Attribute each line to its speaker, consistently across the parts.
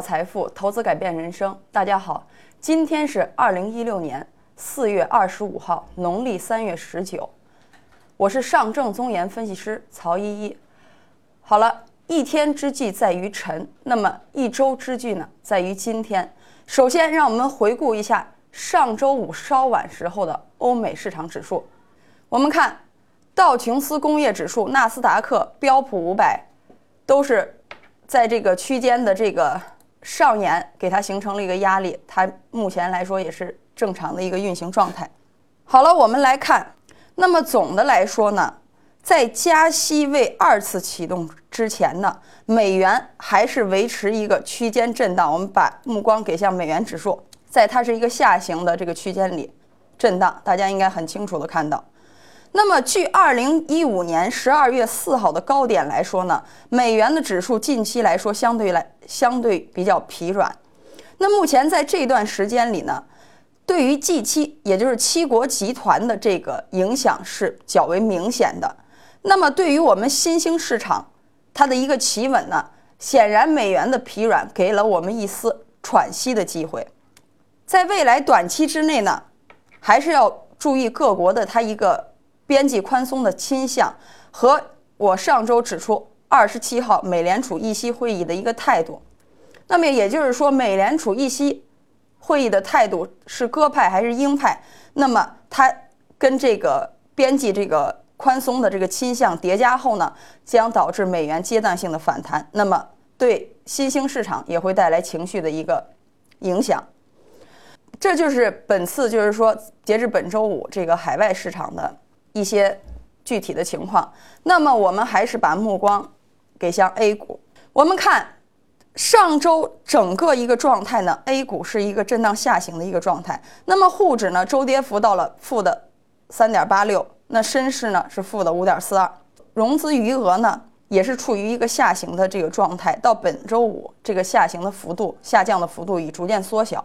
Speaker 1: 财富，投资改变人生。大家好，今天是二零一六年四月二十五号，农历三月十九。我是上证综研分析师曹依依。好了，一天之计在于晨，那么一周之计呢，在于今天。首先，让我们回顾一下上周五稍晚时候的欧美市场指数。我们看道琼斯工业指数、纳斯达克、标普五百都是。在这个区间的这个上沿，给它形成了一个压力，它目前来说也是正常的一个运行状态。好了，我们来看，那么总的来说呢，在加息未二次启动之前呢，美元还是维持一个区间震荡。我们把目光给向美元指数，在它是一个下行的这个区间里震荡，大家应该很清楚的看到。那么，据二零一五年十二月四号的高点来说呢，美元的指数近期来说相对来相对比较疲软。那目前在这段时间里呢，对于 G 七，也就是七国集团的这个影响是较为明显的。那么对于我们新兴市场，它的一个企稳呢，显然美元的疲软给了我们一丝喘息的机会。在未来短期之内呢，还是要注意各国的它一个。边际宽松的倾向和我上周指出二十七号美联储议息会议的一个态度，那么也就是说，美联储议息会议的态度是鸽派还是鹰派？那么它跟这个边际这个宽松的这个倾向叠加后呢，将导致美元阶段性的反弹，那么对新兴市场也会带来情绪的一个影响。这就是本次就是说，截至本周五这个海外市场的。一些具体的情况，那么我们还是把目光给向 A 股。我们看上周整个一个状态呢，A 股是一个震荡下行的一个状态。那么沪指呢，周跌幅到了负的三点八六，那深市呢是负的五点四二，融资余额呢也是处于一个下行的这个状态。到本周五，这个下行的幅度下降的幅度已逐渐缩小。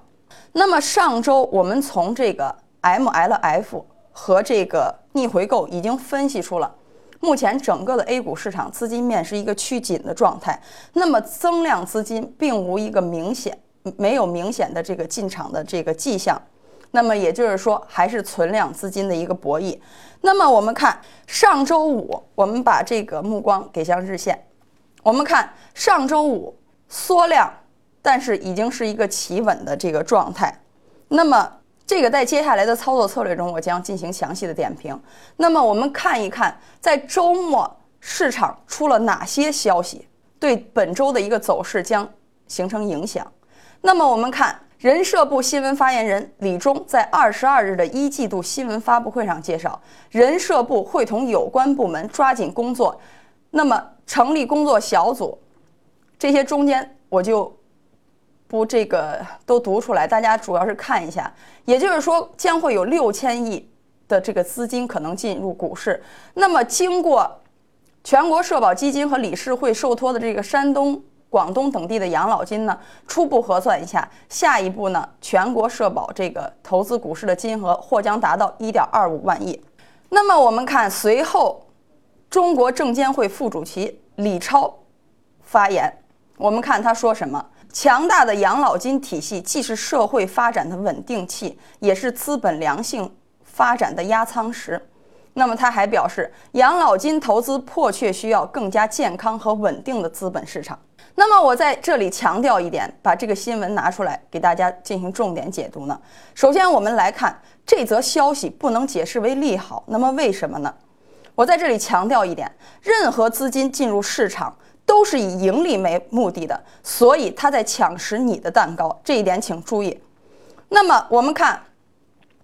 Speaker 1: 那么上周我们从这个 MLF。和这个逆回购已经分析出了，目前整个的 A 股市场资金面是一个趋紧的状态，那么增量资金并无一个明显，没有明显的这个进场的这个迹象，那么也就是说还是存量资金的一个博弈。那么我们看上周五，我们把这个目光给向日线，我们看上周五缩量，但是已经是一个企稳的这个状态，那么。这个在接下来的操作策略中，我将进行详细的点评。那么我们看一看，在周末市场出了哪些消息，对本周的一个走势将形成影响。那么我们看人社部新闻发言人李忠在二十二日的一季度新闻发布会上介绍，人社部会同有关部门抓紧工作，那么成立工作小组。这些中间我就。不，这个都读出来，大家主要是看一下。也就是说，将会有六千亿的这个资金可能进入股市。那么，经过全国社保基金和理事会受托的这个山东、广东等地的养老金呢，初步核算一下，下一步呢，全国社保这个投资股市的金额或将达到一点二五万亿。那么，我们看随后，中国证监会副主席李超发言，我们看他说什么。强大的养老金体系既是社会发展的稳定器，也是资本良性发展的压舱石。那么他还表示，养老金投资迫切需要更加健康和稳定的资本市场。那么我在这里强调一点，把这个新闻拿出来给大家进行重点解读呢。首先，我们来看这则消息不能解释为利好。那么为什么呢？我在这里强调一点，任何资金进入市场。都是以盈利为目的的，所以他在抢食你的蛋糕，这一点请注意。那么我们看，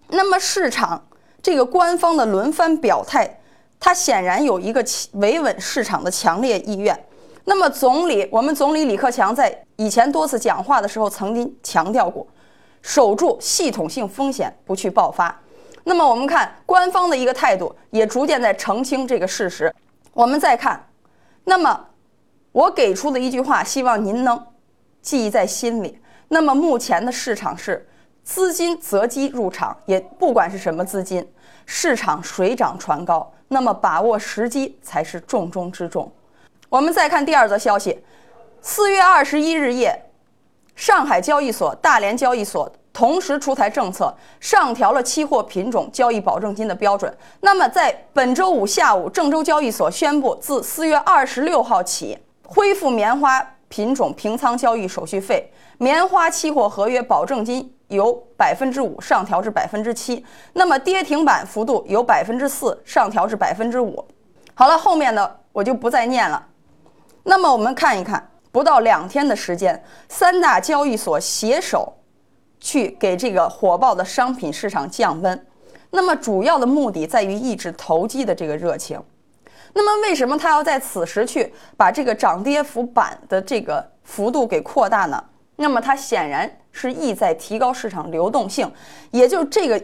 Speaker 1: 那么市场这个官方的轮番表态，它显然有一个维稳市场的强烈意愿。那么总理，我们总理李克强在以前多次讲话的时候曾经强调过，守住系统性风险，不去爆发。那么我们看官方的一个态度，也逐渐在澄清这个事实。我们再看，那么。我给出的一句话，希望您能记忆在心里。那么目前的市场是资金择机入场，也不管是什么资金，市场水涨船高，那么把握时机才是重中之重。我们再看第二则消息，四月二十一日夜，上海交易所、大连交易所同时出台政策，上调了期货品种交易保证金的标准。那么，在本周五下午，郑州交易所宣布，自四月二十六号起恢复棉花品种平仓交易手续费，棉花期货合约保证金由百分之五上调至百分之七，那么跌停板幅度由百分之四上调至百分之五。好了，后面的我就不再念了。那么，我们看一看。不到两天的时间，三大交易所携手去给这个火爆的商品市场降温。那么主要的目的在于抑制投机的这个热情。那么为什么他要在此时去把这个涨跌幅板的这个幅度给扩大呢？那么它显然是意在提高市场流动性，也就这个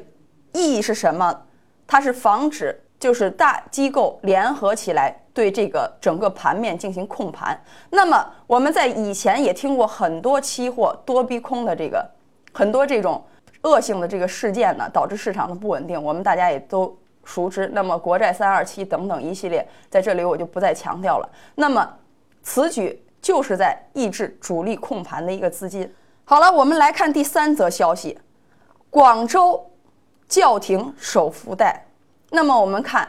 Speaker 1: 意义是什么？它是防止就是大机构联合起来。对这个整个盘面进行控盘，那么我们在以前也听过很多期货多逼空的这个很多这种恶性的这个事件呢，导致市场的不稳定，我们大家也都熟知。那么国债三二七等等一系列，在这里我就不再强调了。那么此举就是在抑制主力控盘的一个资金。好了，我们来看第三则消息：广州叫停首付贷。那么我们看，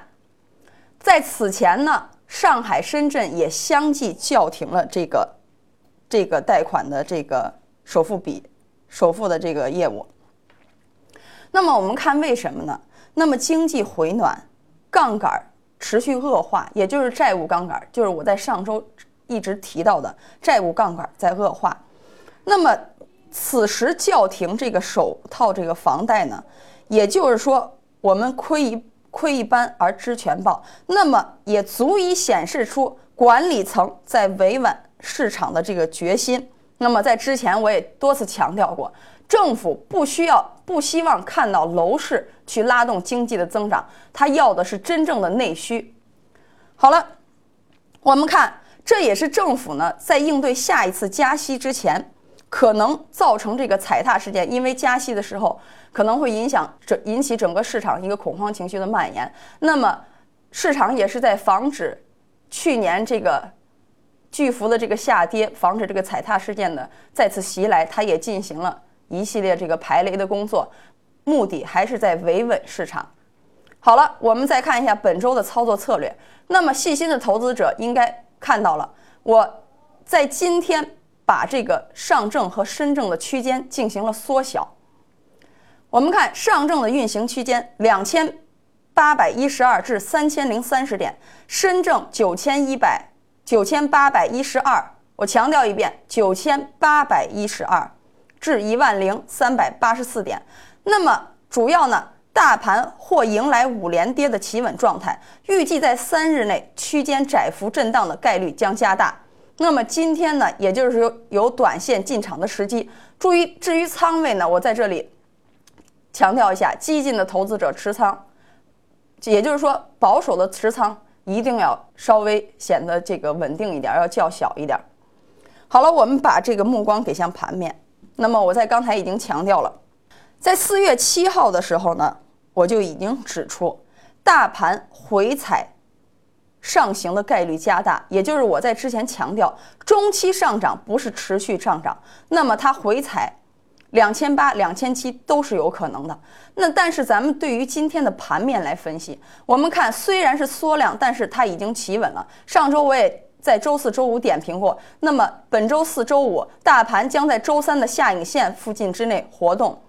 Speaker 1: 在此前呢。上海、深圳也相继叫停了这个这个贷款的这个首付比首付的这个业务。那么我们看为什么呢？那么经济回暖，杠杆持续恶化，也就是债务杠杆，就是我在上周一直提到的债务杠杆在恶化。那么此时叫停这个首套这个房贷呢，也就是说我们亏一。窥一斑而知全豹，那么也足以显示出管理层在维稳市场的这个决心。那么在之前我也多次强调过，政府不需要、不希望看到楼市去拉动经济的增长，他要的是真正的内需。好了，我们看，这也是政府呢在应对下一次加息之前。可能造成这个踩踏事件，因为加息的时候可能会影响整引起整个市场一个恐慌情绪的蔓延。那么市场也是在防止去年这个巨幅的这个下跌，防止这个踩踏事件的再次袭来，它也进行了一系列这个排雷的工作，目的还是在维稳市场。好了，我们再看一下本周的操作策略。那么细心的投资者应该看到了，我在今天。把这个上证和深证的区间进行了缩小。我们看上证的运行区间两千八百一十二至三千零三十点，深证九千一百九千八百一十二。我强调一遍，九千八百一十二至一万零三百八十四点。那么主要呢，大盘或迎来五连跌的企稳状态，预计在三日内区间窄幅震荡的概率将加大。那么今天呢，也就是有有短线进场的时机。注意，至于仓位呢，我在这里强调一下：激进的投资者持仓，也就是说保守的持仓一定要稍微显得这个稳定一点，要较小一点。好了，我们把这个目光给向盘面。那么我在刚才已经强调了，在四月七号的时候呢，我就已经指出，大盘回踩。上行的概率加大，也就是我在之前强调，中期上涨不是持续上涨，那么它回踩两千八、两千七都是有可能的。那但是咱们对于今天的盘面来分析，我们看虽然是缩量，但是它已经企稳了。上周我也在周四周五点评过，那么本周四周五大盘将在周三的下影线附近之内活动。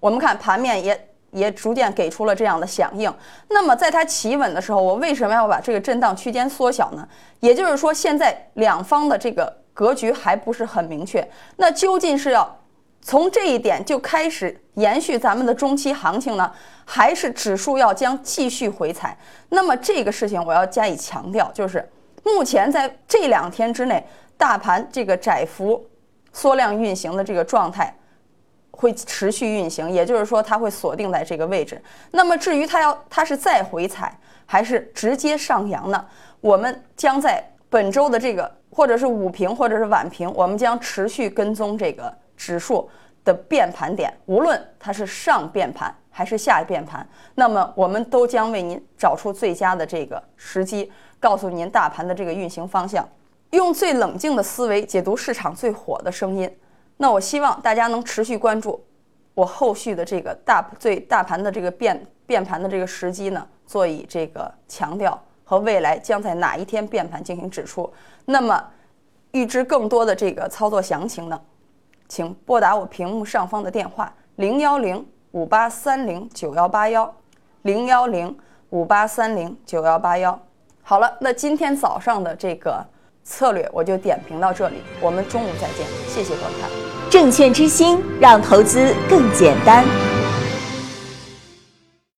Speaker 1: 我们看盘面也。也逐渐给出了这样的响应。那么，在它企稳的时候，我为什么要把这个震荡区间缩小呢？也就是说，现在两方的这个格局还不是很明确。那究竟是要从这一点就开始延续咱们的中期行情呢，还是指数要将继续回踩？那么这个事情我要加以强调，就是目前在这两天之内，大盘这个窄幅缩量运行的这个状态。会持续运行，也就是说它会锁定在这个位置。那么至于它要它是再回踩还是直接上扬呢？我们将在本周的这个或者是午评或者是晚评，我们将持续跟踪这个指数的变盘点，无论它是上变盘还是下变盘，那么我们都将为您找出最佳的这个时机，告诉您大盘的这个运行方向，用最冷静的思维解读市场最火的声音。那我希望大家能持续关注我后续的这个大最大盘的这个变变盘的这个时机呢，做以这个强调和未来将在哪一天变盘进行指出。那么，预知更多的这个操作详情呢，请拨打我屏幕上方的电话零幺零五八三零九幺八幺零幺零五八三零九幺八幺。好了，那今天早上的这个策略我就点评到这里，我们中午再见，谢谢观看。
Speaker 2: 证券之星，让投资更简单。